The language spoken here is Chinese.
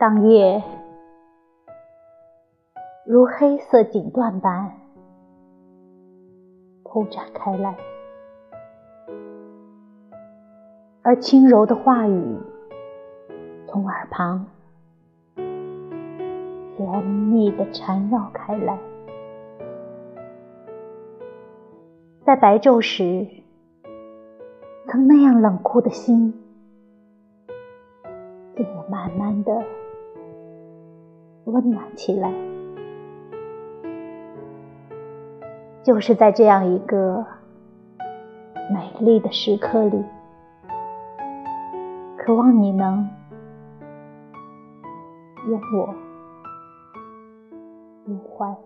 当夜如黑色锦缎般铺展开来，而轻柔的话语从耳旁甜蜜地缠绕开来，在白昼时曾那样冷酷的心，竟也慢慢的。温暖起来，就是在这样一个美丽的时刻里，渴望你能拥我入怀。